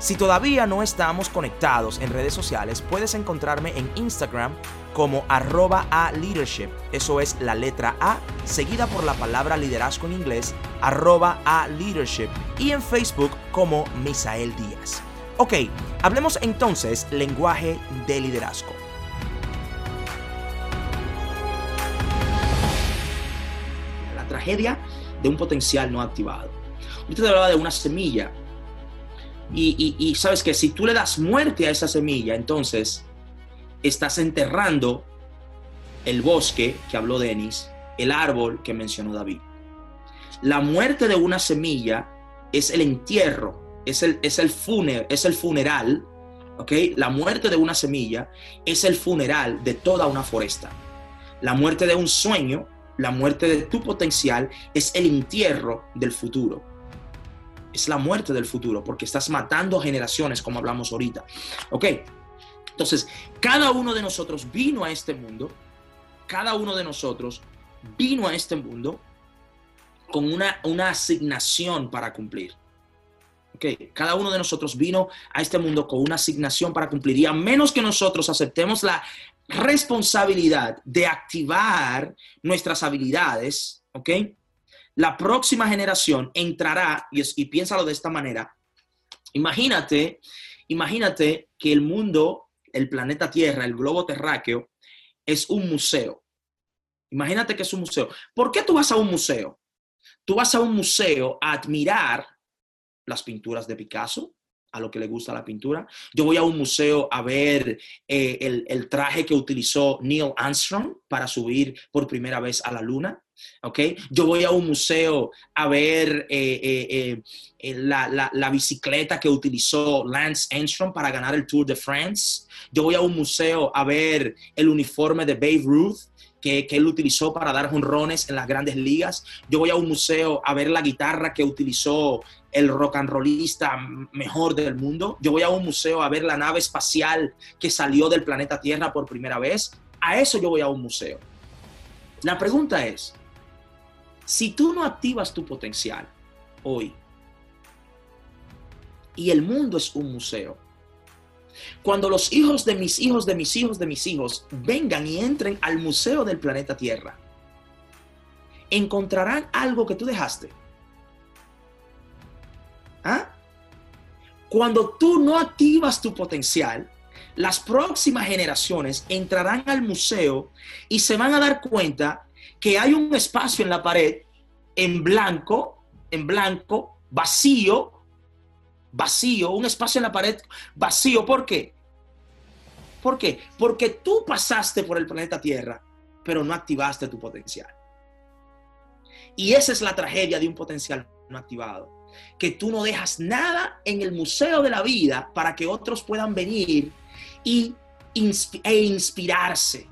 Si todavía no estamos conectados en redes sociales, puedes encontrarme en Instagram como arroba a leadership. Eso es la letra A, seguida por la palabra liderazgo en inglés, arroba a leadership. Y en Facebook como Misael Díaz. Ok, hablemos entonces lenguaje de liderazgo. La tragedia de un potencial no activado. Usted hablaba de una semilla y, sabes que si tú le das muerte a esa semilla, entonces estás enterrando el bosque que habló Denis, el árbol que mencionó David. La muerte de una semilla es el entierro, es el, es el, es el funeral, ¿ok? La muerte de una semilla es el funeral de toda una foresta. La muerte de un sueño, la muerte de tu potencial es el entierro del futuro es la muerte del futuro, porque estás matando generaciones, como hablamos ahorita. ¿Ok? Entonces, cada uno de nosotros vino a este mundo, cada uno de nosotros vino a este mundo con una, una asignación para cumplir. ¿Ok? Cada uno de nosotros vino a este mundo con una asignación para cumplir. Y a menos que nosotros aceptemos la responsabilidad de activar nuestras habilidades, ¿ok? La próxima generación entrará, y, piénsalo de esta manera, imagínate, imagínate que el mundo, el planeta Tierra, el globo terráqueo, es un museo. Imagínate que es un museo. ¿Por qué tú vas a un museo? Tú vas a un museo a admirar las pinturas de Picasso, a lo que le gusta la pintura. Yo voy a un museo a ver eh, el, el, traje que utilizó Neil Armstrong para subir por primera vez a la luna. ¿ok? Yo voy a un museo a ver eh, eh, eh, la, bicicleta que utilizó Lance Armstrong para ganar el Tour de France. Yo voy a un museo a ver el uniforme de Babe Ruth. Que, que, él utilizó para dar jonrones en las grandes ligas. Yo voy a un museo a ver la guitarra que utilizó el rock and rollista mejor del mundo. Yo voy a un museo a ver la nave espacial que salió del planeta Tierra por primera vez. A eso yo voy a un museo. La pregunta es, si tú no activas tu potencial hoy, y el mundo es un museo, cuando los hijos de mis hijos, de mis hijos, de mis hijos vengan y entren al museo del planeta Tierra, encontrarán algo que tú dejaste. ¿Ah? Cuando tú no activas tu potencial, las próximas generaciones entrarán al museo y se van a dar cuenta que hay un espacio en la pared en blanco, en blanco, vacío, vacío, un espacio en la pared vacío. ¿Por qué? ¿Por qué? Porque tú pasaste por el planeta Tierra, pero no activaste tu potencial. Y esa es la tragedia de un potencial no activado. Que tú no dejas nada en el museo de la vida para que otros puedan venir y e inspirarse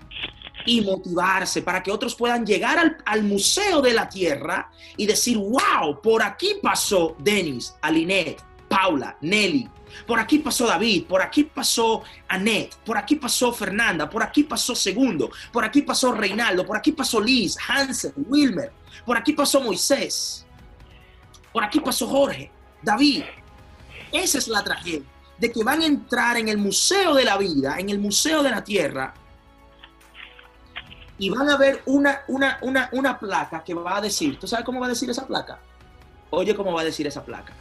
y motivarse para que otros puedan llegar al, Museo de la Tierra y decir, wow, por aquí pasó Denis, Alinet, Paula, Nelly, por aquí pasó David, por aquí pasó Annette, por aquí pasó Fernanda, por aquí pasó Segundo, por aquí pasó Reinaldo, por aquí pasó Liz, Hansen, Wilmer, por aquí pasó Moisés, por aquí pasó Jorge, David. Esa es la tragedia, de que van a entrar en el Museo de la Vida, en el Museo de la Tierra, y van a ver una, una, una, una placa que va a decir, ¿tú sabes cómo va a decir esa placa? Oye, ¿cómo va a decir esa placa?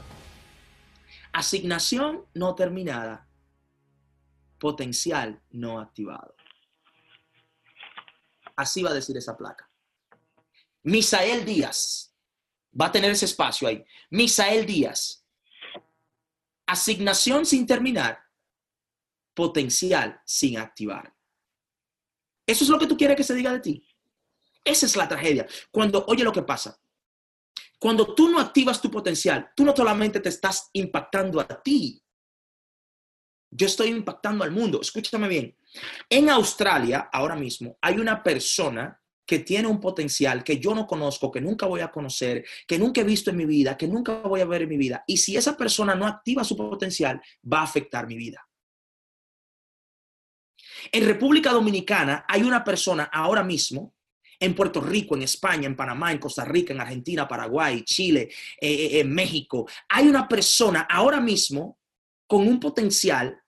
Asignación no terminada, potencial no activado. Así va a decir esa placa. Misael Díaz va a tener ese espacio ahí. Misael Díaz. Asignación sin terminar, potencial sin activar. ¿Eso es lo que tú quieres que se diga de ti? Esa es la tragedia. Cuando, oye lo que pasa. Cuando tú no activas tu potencial, tú no solamente te estás impactando a ti, Yo estoy impactando al mundo. Escúchame bien. En Australia, ahora mismo, hay una persona que tiene un potencial que yo no conozco, que nunca voy a conocer, que nunca he visto en mi vida, que nunca voy a ver en mi vida. Y si esa persona no activa su potencial, va a afectar mi vida. En República Dominicana hay una persona ahora mismo, en Puerto Rico, en España, en Panamá, en Costa Rica, en Argentina, Paraguay, Chile, eh, eh, México, hay una persona ahora mismo con un potencial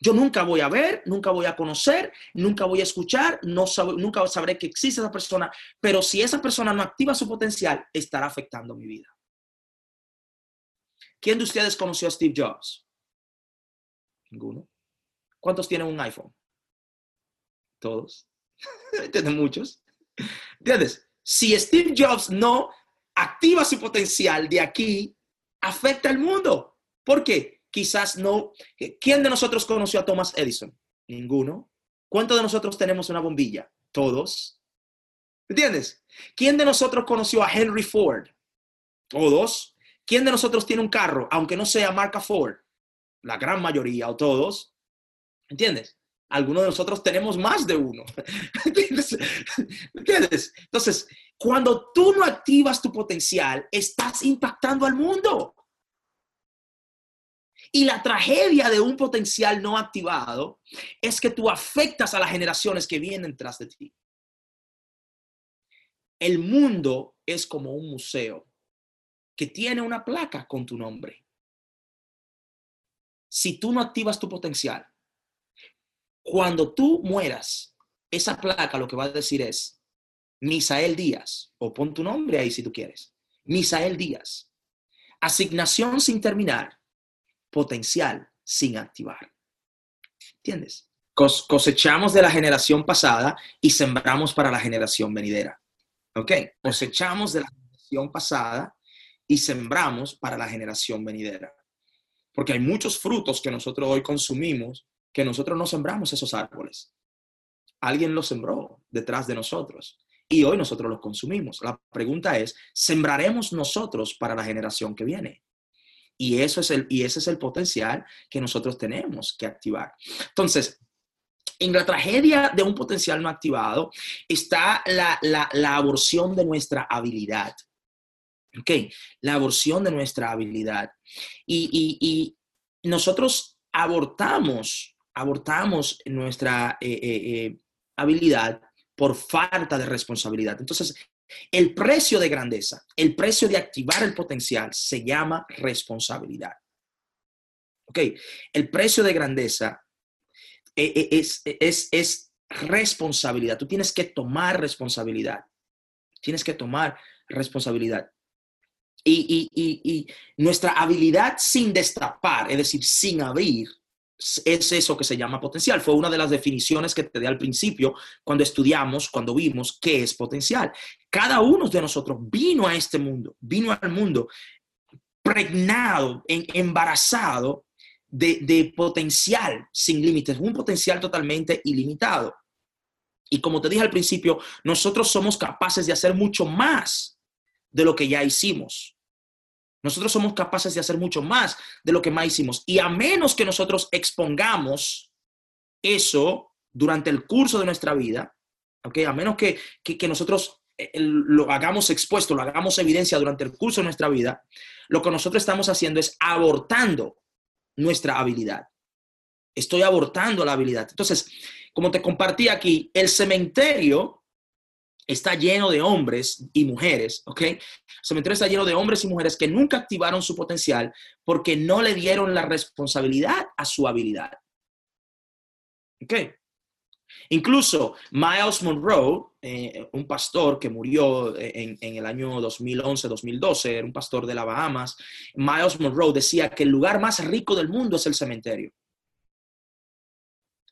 yo nunca voy a ver, nunca voy a conocer, nunca voy a escuchar, nunca sabré que existe esa persona, pero si esa persona no activa su potencial, estará afectando mi vida. ¿Quién de ustedes conoció a Steve Jobs? Ninguno. ¿Cuántos tienen un iPhone? Todos. Tienen muchos. ¿Entiendes? Si Steve Jobs no activa su potencial de aquí, afecta al mundo. ¿Por qué? quizás no. ¿Quién de nosotros conoció a Thomas Edison? Ninguno. ¿Cuántos de nosotros tenemos una bombilla? Todos. ¿Entiendes? ¿Quién de nosotros conoció a Henry Ford? Todos. ¿Quién de nosotros tiene un carro, aunque no sea marca Ford? La gran mayoría o todos. ¿Entiendes? Algunos de nosotros tenemos más de uno. ¿Entiendes? Entonces, cuando tú no activas tu potencial, estás impactando al mundo. Y la tragedia de un potencial no activado es que tú afectas a las generaciones que vienen tras de ti. El mundo es como un museo que tiene una placa con tu nombre. Si tú no activas tu potencial, cuando tú mueras, esa placa lo que va a decir es Misael Díaz, o pon tu nombre ahí si tú quieres, Misael Díaz, asignación sin terminar, potencial sin activar. ¿Entiendes? cosechamos de la generación pasada y sembramos para la generación venidera. ¿Ok? Cosechamos de la generación pasada y sembramos para la generación venidera. Porque hay muchos frutos que nosotros hoy consumimos que nosotros no sembramos esos árboles. Alguien los sembró detrás de nosotros y hoy nosotros los consumimos. La pregunta es, ¿sembraremos nosotros para la generación que viene? Y, eso es el, y ese es el potencial que nosotros tenemos que activar. Entonces, en la tragedia de un potencial no activado está la, la, aborción de nuestra habilidad. ¿Ok? La aborción de nuestra habilidad. Y, nosotros abortamos, abortamos nuestra eh, eh, eh, habilidad por falta de responsabilidad. Entonces, el precio de grandeza, el precio de activar el potencial se llama responsabilidad. ¿Ok? El precio de grandeza es, es, es responsabilidad. Tú tienes que tomar responsabilidad. Tienes que tomar responsabilidad. Y, y, y, nuestra habilidad sin destapar, es decir, sin abrir, es eso que se llama potencial. Fue una de las definiciones que te di al principio cuando estudiamos, cuando vimos qué es potencial. Cada uno de nosotros vino a este mundo, vino al mundo pregnado, embarazado de, de potencial sin límites, un potencial totalmente ilimitado. Y como te dije al principio, nosotros somos capaces de hacer mucho más de lo que ya hicimos. Nosotros somos capaces de hacer mucho más de lo que más hicimos. Y a menos que nosotros expongamos eso durante el curso de nuestra vida, ¿okay? a menos que, que, nosotros eh, lo hagamos expuesto, lo hagamos evidencia durante el curso de nuestra vida, lo que nosotros estamos haciendo es abortando nuestra habilidad. Estoy abortando la habilidad. Entonces, como te compartí aquí, el cementerio está lleno de hombres y mujeres, ¿ok? El cementerio está lleno de hombres y mujeres que nunca activaron su potencial porque no le dieron la responsabilidad a su habilidad. ¿Ok? Incluso Miles Monroe, eh, un pastor que murió en, en el año 2011-2012, era un pastor de las Bahamas, Miles Monroe decía que el lugar más rico del mundo es el cementerio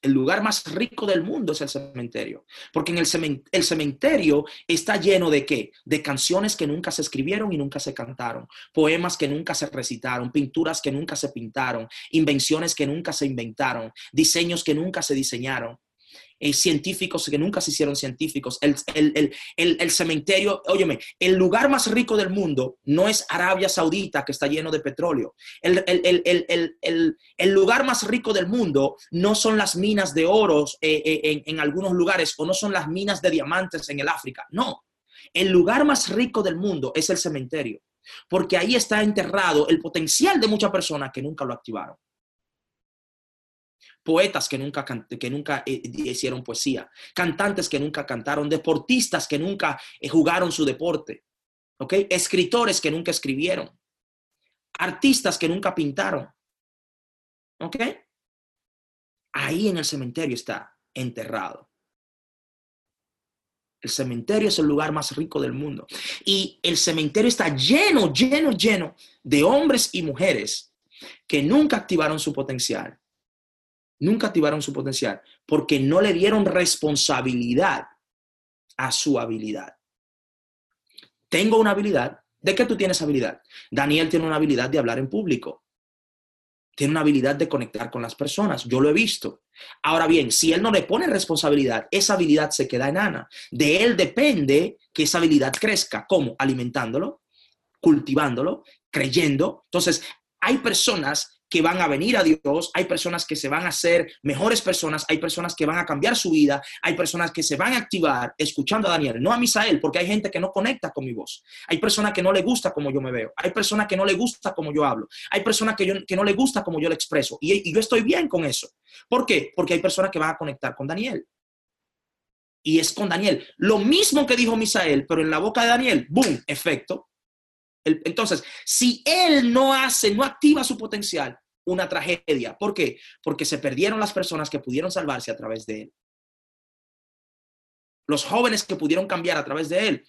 el lugar más rico del mundo es el cementerio. Porque en el, cementerio, está lleno de qué? De canciones que nunca se escribieron y nunca se cantaron, poemas que nunca se recitaron, pinturas que nunca se pintaron, invenciones que nunca se inventaron, diseños que nunca se diseñaron. Científicos que nunca se hicieron científicos. El, el, el, el, cementerio, óyeme, el lugar más rico del mundo no es Arabia Saudita que está lleno de petróleo. El, lugar más rico del mundo no son las minas de oro eh, eh, en, en algunos lugares o no son las minas de diamantes en el África. No, el lugar más rico del mundo es el cementerio, porque ahí está enterrado el potencial de muchas personas que nunca lo activaron poetas que nunca, que nunca eh, hicieron poesía, cantantes que nunca cantaron, deportistas que nunca eh, jugaron su deporte, ¿ok? Escritores que nunca escribieron, artistas que nunca pintaron, ¿ok? Ahí en el cementerio está enterrado. El cementerio es el lugar más rico del mundo. Y el cementerio está lleno, lleno, lleno de hombres y mujeres que nunca activaron su potencial, nunca activaron su potencial porque no le dieron responsabilidad a su habilidad. Tengo una habilidad. ¿De qué tú tienes habilidad? Daniel tiene una habilidad de hablar en público. Tiene una habilidad de conectar con las personas. Yo lo he visto. Ahora bien, si él no le pone responsabilidad, esa habilidad se queda enana. De él depende que esa habilidad crezca. ¿Cómo? Alimentándolo, cultivándolo, creyendo. Entonces, hay personas van a venir a Dios, hay personas que se van a ser mejores personas, hay personas que van a cambiar su vida, hay personas que se van a activar escuchando a Daniel, no a Misael, porque hay gente que no conecta con mi voz, hay personas que no le gusta como yo me veo, hay personas que no le gusta como yo hablo, hay personas que, que no le gusta como yo le expreso, y yo estoy bien con eso. ¿Por qué? Porque hay personas que van a conectar con Daniel. Y es con Daniel. Lo mismo que dijo Misael, pero en la boca de Daniel, ¡boom! Efecto entonces, si él no hace, no activa su potencial, una tragedia. ¿Por qué? Porque se perdieron las personas que pudieron salvarse a través de él. Los jóvenes que pudieron cambiar a través de él.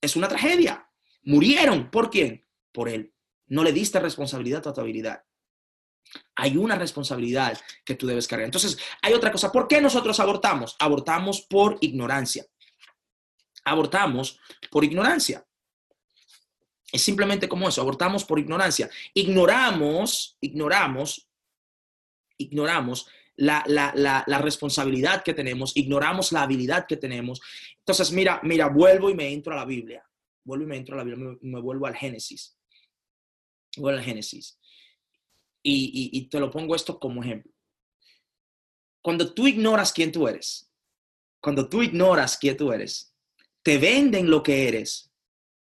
Es una tragedia. Murieron. ¿Por quién? Por él. No le diste responsabilidad a tu habilidad. Hay una responsabilidad que tú debes cargar. Entonces, hay otra cosa. ¿Por qué nosotros abortamos? Abortamos por ignorancia. Abortamos por ignorancia. Es simplemente como eso, abortamos por ignorancia. Ignoramos, ignoramos, ignoramos la, la, responsabilidad que tenemos, ignoramos la habilidad que tenemos. Entonces, mira, mira, vuelvo y me entro a la Biblia. Vuelvo y me entro a la Biblia, me, vuelvo al Génesis. Vuelvo al Génesis. Y te lo pongo esto como ejemplo. Cuando tú ignoras quién tú eres, cuando tú ignoras quién tú eres, te venden lo que eres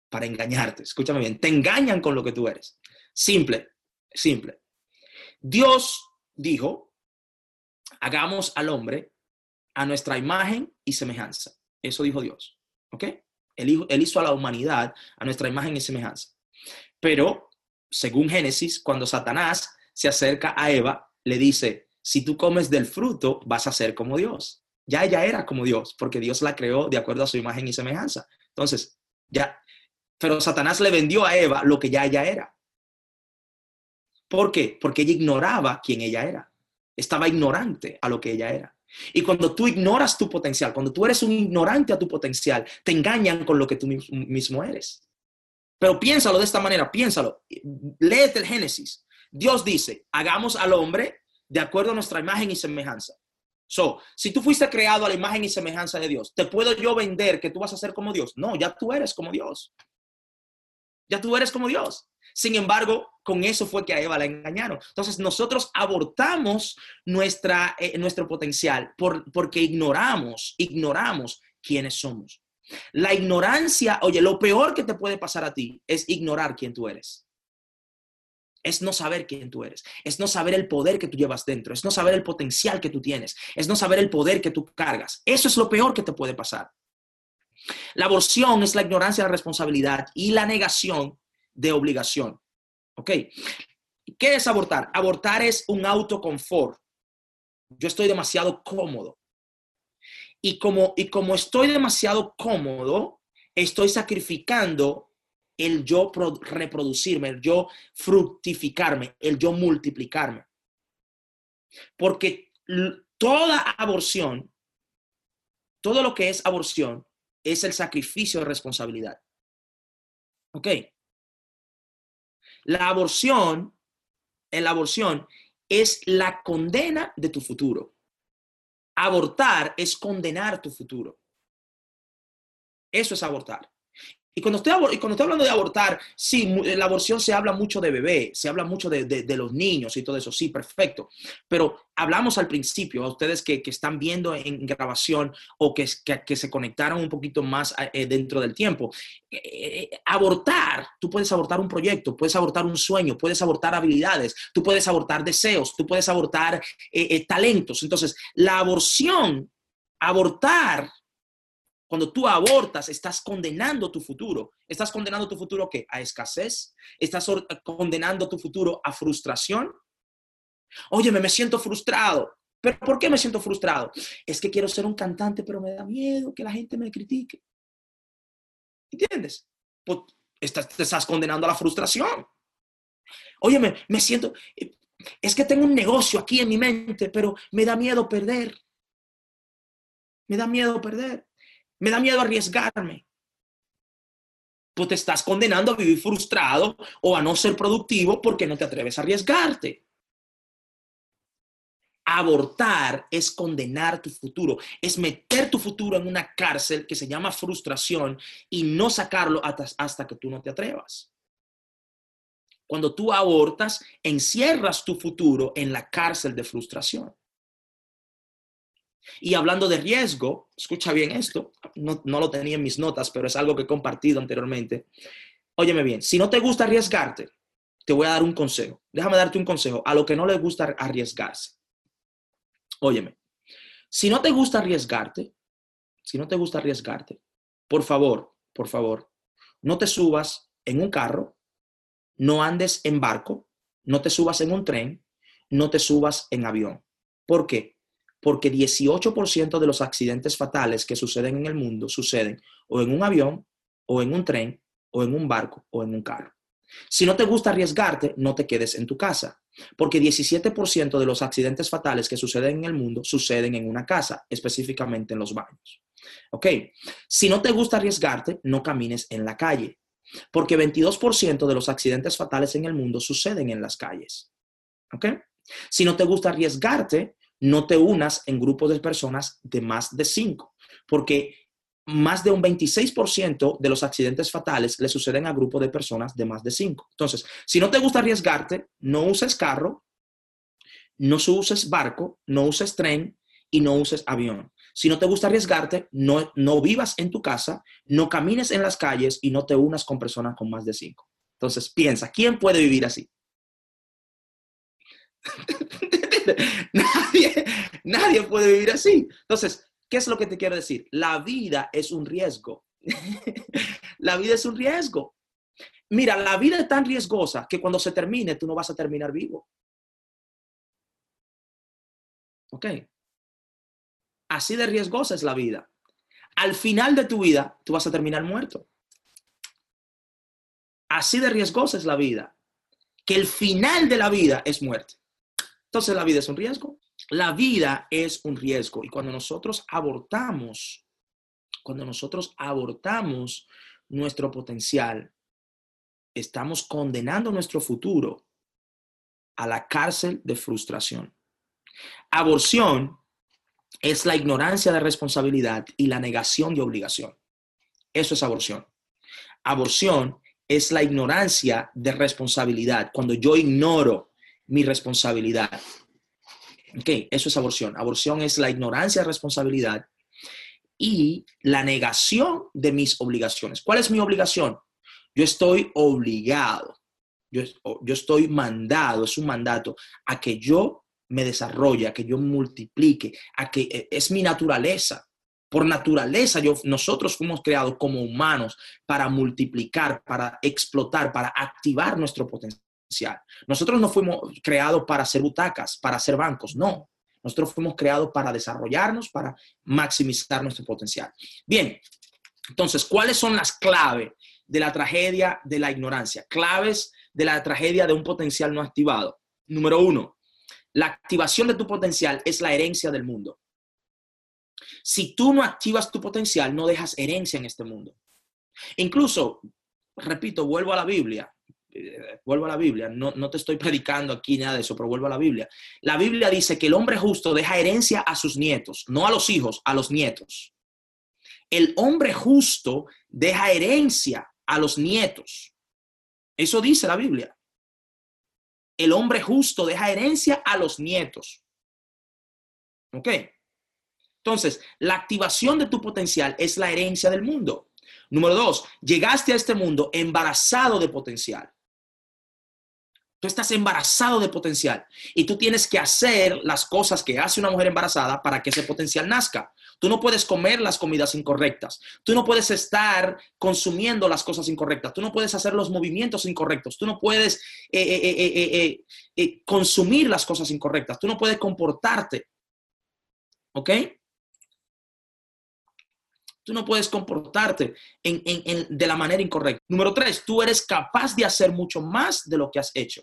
para engañarte. Escúchame bien, te engañan con lo que tú eres. Simple, simple. Dios dijo, hagamos al hombre a nuestra imagen y semejanza. Eso dijo Dios. ¿Ok? Él, él hizo a la humanidad a nuestra imagen y semejanza. Pero, según Génesis, cuando Satanás se acerca a Eva, le dice, si tú comes del fruto, vas a ser como Dios. Ya ella era como Dios, porque Dios la creó de acuerdo a su imagen y semejanza. Entonces, ya pero Satanás le vendió a Eva lo que ya ella era. ¿Por qué? Porque ella ignoraba quién ella era. Estaba ignorante a lo que ella era. Y cuando tú ignoras tu potencial, cuando tú eres un ignorante a tu potencial, te engañan con lo que tú mismo eres. Pero piénsalo de esta manera, piénsalo. Léete el Génesis. Dios dice, hagamos al hombre de acuerdo a nuestra imagen y semejanza. So, si tú fuiste creado a la imagen y semejanza de Dios, ¿te puedo yo vender que tú vas a ser como Dios? No, ya tú eres como Dios. Ya tú eres como Dios. Sin embargo, con eso fue que a Eva la engañaron. Entonces, nosotros abortamos nuestra, eh, nuestro potencial por, porque ignoramos, ignoramos quiénes somos. La ignorancia, oye, lo peor que te puede pasar a ti es ignorar quién tú eres. Es no saber quién tú eres, es no saber el poder que tú llevas dentro, es no saber el potencial que tú tienes, es no saber el poder que tú cargas. Eso es lo peor que te puede pasar. La aborción es la ignorancia de la responsabilidad y la negación de obligación. ¿Ok? ¿Qué es abortar? Abortar es un autoconfort. Yo estoy demasiado cómodo. Y como, y como estoy demasiado cómodo, estoy sacrificando el yo reproducirme, el yo fructificarme, el yo multiplicarme. Porque toda aborción, todo lo que es aborción, es el sacrificio de responsabilidad. ¿Ok? La aborción, la aborción, es la condena de tu futuro. Abortar es condenar tu futuro. Eso es abortar. Y cuando, estoy, y cuando estoy hablando de abortar, sí, la aborción se habla mucho de bebé, se habla mucho de, los niños y todo eso, sí, perfecto. Pero hablamos al principio, a ustedes que, están viendo en grabación o que, que, se conectaron un poquito más eh, dentro del tiempo. Eh, eh, abortar, tú puedes abortar un proyecto, puedes abortar un sueño, puedes abortar habilidades, tú puedes abortar deseos, tú puedes abortar talentos. Entonces, la aborción, abortar cuando tú abortas, estás condenando tu futuro. ¿Estás condenando tu futuro qué? A escasez. ¿Estás condenando tu futuro a frustración? Óyeme, me siento frustrado. ¿Pero por qué me siento frustrado? Es que quiero ser un cantante, pero me da miedo que la gente me critique. ¿Entiendes? Pues estás, te estás condenando a la frustración. Óyeme, me siento, es que tengo un negocio aquí en mi mente, pero me da miedo perder. Me da miedo perder. Me da miedo arriesgarme. Pues te estás condenando a vivir frustrado o a no ser productivo porque no te atreves a arriesgarte. Abortar es condenar tu futuro, es meter tu futuro en una cárcel que se llama frustración y no sacarlo hasta, hasta que tú no te atrevas. Cuando tú abortas, encierras tu futuro en la cárcel de frustración. Y hablando de riesgo, escucha bien esto, no, lo tenía en mis notas, pero es algo que he compartido anteriormente. Óyeme bien, si no te gusta arriesgarte, te voy a dar un consejo. Déjame darte un consejo a lo que no le gusta arriesgarse. Óyeme, si no te gusta arriesgarte, si no te gusta arriesgarte, por favor, por favor, no te subas en un carro, no andes en barco, no te subas en un tren, no te subas en avión. ¿Por qué? Porque 18% de los accidentes fatales que suceden en el mundo suceden o en un avión, o en un tren, o en un barco, o en un carro. Si no te gusta arriesgarte, no te quedes en tu casa, porque 17% de los accidentes fatales que suceden en el mundo suceden en una casa, específicamente en los baños. ¿Ok? Si no te gusta arriesgarte, no camines en la calle, porque 22% de los accidentes fatales en el mundo suceden en las calles. ¿Ok? Si no te gusta arriesgarte, no te unas en grupos de personas de más de cinco, porque más de un 26% de los accidentes fatales le suceden a grupos de personas de más de cinco. Entonces, si no te gusta arriesgarte, no uses carro, no uses barco, no uses tren y no uses avión. Si no te gusta arriesgarte, no, no vivas en tu casa, no camines en las calles y no te unas con personas con más de cinco. Entonces, piensa, ¿quién puede vivir así? nadie, nadie puede vivir así. Entonces, ¿qué es lo que te quiero decir? La vida es un riesgo. la vida es un riesgo. Mira, la vida es tan riesgosa que cuando se termine, tú no vas a terminar vivo. ¿Ok? Así de riesgosa es la vida. Al final de tu vida, tú vas a terminar muerto. Así de riesgosa es la vida, que el final de la vida es muerte. Entonces la vida es un riesgo. La vida es un riesgo. Y cuando nosotros abortamos, cuando nosotros abortamos nuestro potencial, estamos condenando nuestro futuro a la cárcel de frustración. Aborción es la ignorancia de responsabilidad y la negación de obligación. Eso es aborción. Aborción es la ignorancia de responsabilidad. Cuando yo ignoro mi responsabilidad. Ok, eso es aborción. Aborción es la ignorancia de responsabilidad y la negación de mis obligaciones. ¿Cuál es mi obligación? Yo estoy obligado, yo, yo estoy mandado, es un mandato a que yo me desarrolle, a que yo multiplique, a que e, es mi naturaleza. Por naturaleza, nosotros fuimos creados como humanos para multiplicar, para explotar, para activar nuestro potencial. Nosotros no fuimos creados para hacer butacas, para hacer bancos, no. Nosotros fuimos creados para desarrollarnos, para maximizar nuestro potencial. Bien, entonces, ¿cuáles son las claves de la tragedia de la ignorancia? Claves de la tragedia de un potencial no activado. Número uno, la activación de tu potencial es la herencia del mundo. Si tú no activas tu potencial, no dejas herencia en este mundo. Incluso, repito, vuelvo a la Biblia eh, vuelvo a la Biblia, no, no te estoy predicando aquí nada de eso, pero vuelvo a la Biblia. La Biblia dice que el hombre justo deja herencia a sus nietos, no a los hijos, a los nietos. El hombre justo deja herencia a los nietos. Eso dice la Biblia. El hombre justo deja herencia a los nietos. ¿Ok? Entonces, la activación de tu potencial es la herencia del mundo. Número dos, llegaste a este mundo embarazado de potencial. Tú estás embarazado de potencial y tú tienes que hacer las cosas que hace una mujer embarazada para que ese potencial nazca. Tú no puedes comer las comidas incorrectas. Tú no puedes estar consumiendo las cosas incorrectas. Tú no puedes hacer los movimientos incorrectos. Tú no puedes eh, eh, eh, consumir las cosas incorrectas. Tú no puedes comportarte. ¿Ok? Tú no puedes comportarte de la manera incorrecta. Número tres, tú eres capaz de hacer mucho más de lo que has hecho.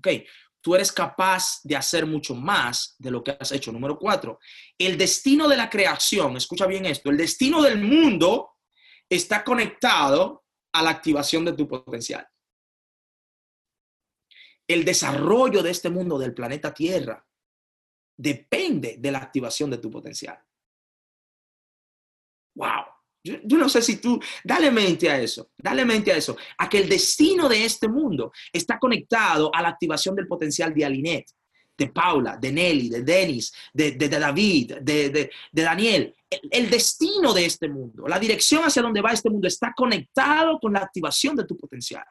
Ok, tú eres capaz de hacer mucho más de lo que has hecho. Número cuatro, el destino de la creación, escucha bien esto, el destino del mundo está conectado a la activación de tu potencial. El desarrollo de este mundo, del planeta Tierra, depende de la activación de tu potencial. Wow. Yo, no sé si tú, dale mente a eso, dale mente a eso, a que el destino de este mundo está conectado a la activación del potencial de Alinet, de Paula, de Nelly, de Dennis, de, David, de, Daniel. el, destino de este mundo, la dirección hacia donde va este mundo está conectado con la activación de tu potencial.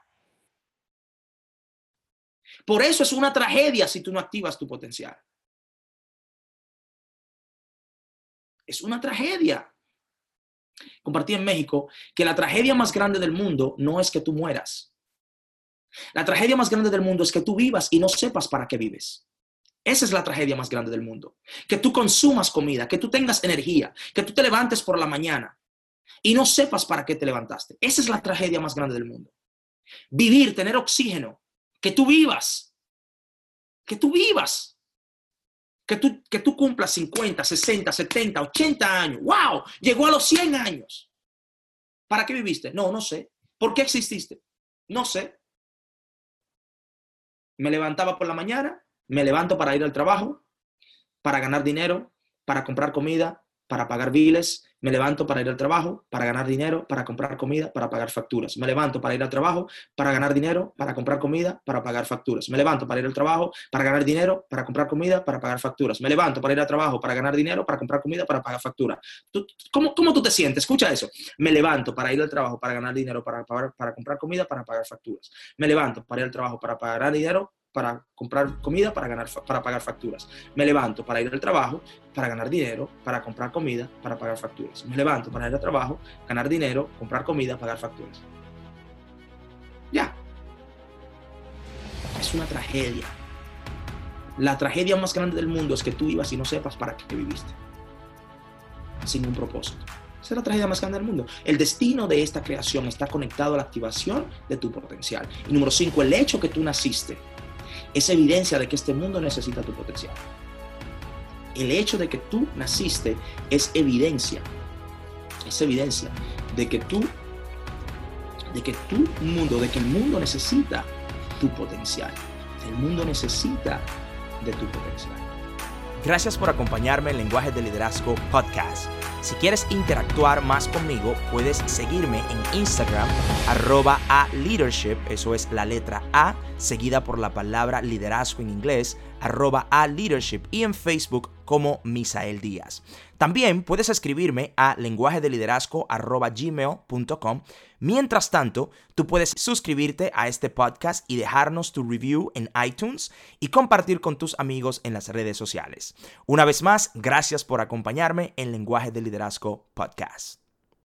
Por eso es una tragedia si tú no activas tu potencial. Es una tragedia compartí en México que la tragedia más grande del mundo no es que tú mueras. La tragedia más grande del mundo es que tú vivas y no sepas para qué vives. Esa es la tragedia más grande del mundo. Que tú consumas comida, que tú tengas energía, que tú te levantes por la mañana y no sepas para qué te levantaste. Esa es la tragedia más grande del mundo. Vivir, tener oxígeno, que tú vivas, que tú vivas que tú, que tú cumplas 50, 60, 70, 80 años. ¡Wow! Llegó a los 100 años. ¿Para qué viviste? No, no sé. ¿Por qué exististe? No sé. Me levantaba por la mañana, me levanto para ir al trabajo, para ganar dinero, para comprar comida, para pagar biles, me levanto para ir al trabajo, para ganar dinero, para comprar comida, para pagar facturas. Me levanto para ir al trabajo, para ganar dinero, para comprar comida, para pagar facturas. Me levanto para ir al trabajo, para ganar dinero, para comprar comida, para pagar facturas. Me levanto para ir al trabajo, para ganar dinero, para comprar comida, para pagar facturas. cómo, tú te sientes? Escucha eso. Me levanto para ir al trabajo, para ganar dinero, para, para comprar comida, para pagar facturas. Me levanto para ir al trabajo, para pagar dinero, para comprar comida, para, ganar, para pagar facturas. Me levanto para ir al trabajo, para ganar dinero, para comprar comida, para pagar facturas. Me levanto para ir al trabajo, ganar dinero, comprar comida, pagar facturas. Ya. Es una tragedia. La tragedia más grande del mundo es que tú ibas y no sepas para qué viviste. Sin un propósito. Esa es la tragedia más grande del mundo. El destino de esta creación está conectado a la activación de tu potencial. Y número cinco, el hecho que tú naciste es evidencia de que este mundo necesita tu potencial. El hecho de que tú naciste es evidencia, es evidencia de que tú, de que tu mundo, de que el mundo necesita tu potencial. El mundo necesita de tu potencial. Gracias por acompañarme en Lenguaje de Liderazgo Podcast. Si quieres interactuar más conmigo, puedes seguirme en Instagram, arroba a leadership, eso es la letra A, seguida por la palabra liderazgo en inglés, arroba a leadership, y en Facebook como Misael Díaz. También puedes escribirme a lenguaje de liderazgo gmail.com. Mientras tanto, tú puedes suscribirte a este podcast y dejarnos tu review en iTunes y compartir con tus amigos en las redes sociales. Una vez más, gracias por acompañarme en Lenguaje de Liderazgo Podcast.